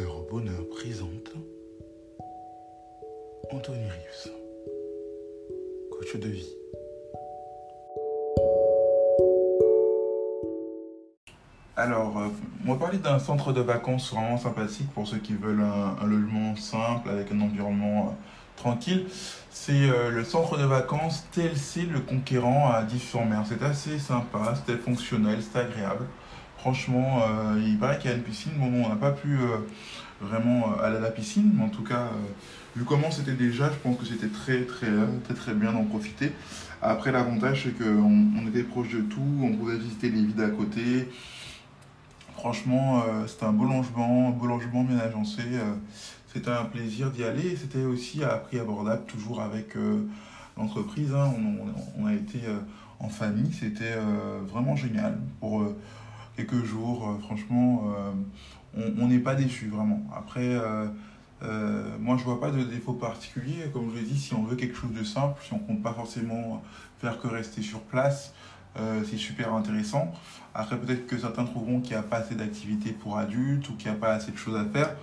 Au bonheur présente Anthony Rives, coach de vie. Alors, euh, on va parler d'un centre de vacances vraiment sympathique pour ceux qui veulent un, logement simple avec un environnement euh, tranquille. C'est euh, le centre de vacances TLC Le Conquérant à Dives-sur-Mer. C'est assez sympa, c'était fonctionnel, c'était agréable. Franchement, euh, il paraît qu'il y a une piscine. Bon, on n'a pas pu euh, vraiment euh, aller à la piscine, mais en tout cas, vu comment c'était déjà, je pense que c'était très, très, bien d'en profiter. Après, l'avantage, c'est qu'on on était proche de tout, on pouvait visiter les villes à côté. Franchement, c'était un beau logement, un beau logement bien agencé. c'était un plaisir d'y aller. C'était aussi à prix abordable, toujours avec l'entreprise. hein. On, a été en famille, c'était vraiment génial. Pour quelques jours, euh, franchement, euh, on n'est pas déçu vraiment. Après, euh, moi je vois pas de défaut particulier. Comme je l'ai dit, si on veut quelque chose de simple, si on compte pas forcément faire que rester sur place, c'est super intéressant. Après, peut-être que certains trouveront qu'il n'y a pas assez d'activités pour adultes ou qu'il n'y a pas assez de choses à faire.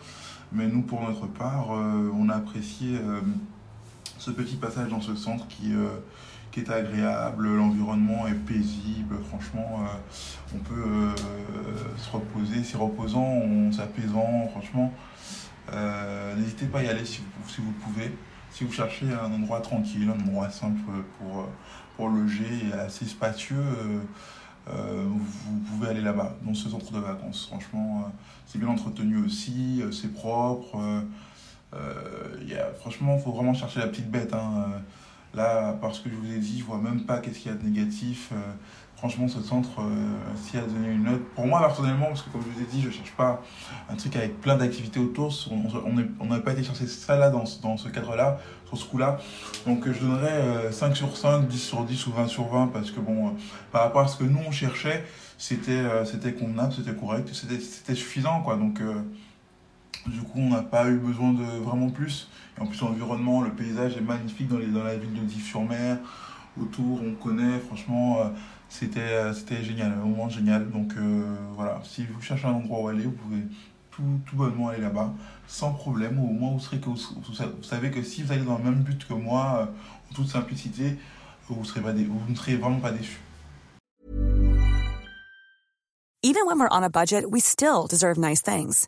Mais nous, pour notre part, on a apprécié ce petit passage dans ce centre qui, qui est agréable, l'environnement est paisible, franchement, euh, on peut euh, se reposer, c'est reposant, on s'apaisant, franchement. Euh, N'hésitez pas à y aller si vous, pouvez. Si vous cherchez un endroit tranquille, un endroit simple pour, pour loger assez spacieux, vous pouvez aller là-bas, dans ce centre de vacances. Franchement, c'est bien entretenu aussi, c'est propre. franchement, il faut vraiment chercher la petite bête. hein. Euh, Là, parce que je vous ai dit, je vois même pas qu'est-ce qu'il y a de négatif. Euh, franchement, ce centre, euh, s'il a donné une note, pour moi personnellement, parce que comme je vous ai dit, je cherche pas un truc avec plein d'activités autour. On n'a pas été chercher ça là dans, dans ce cadre-là, sur ce coup-là. Donc euh, je donnerais euh, 5 sur 5, 10 sur 10 ou 20 sur 20, parce que bon, euh, par rapport à ce que nous on cherchait, c'était euh, c'était convenable, c'était correct, c'était suffisant, quoi. Donc euh, du coup, on n'a pas eu besoin de vraiment plus. Et en plus, l'environnement, le paysage est magnifique dans, dans la ville de Dives-sur-Mer. Autour, on connaît, franchement, euh, c'était euh, c'était génial, un moment génial. Donc euh, voilà, si vous cherchez un endroit où aller, vous pouvez tout, tout bonnement aller là-bas, sans problème. Au moins, vous, serez que, vous, vous savez que si vous allez dans le même but que moi, en toute simplicité, vous, serez pas vous ne serez vraiment pas déçus. Even when we're on a budget, we still deserve nice things.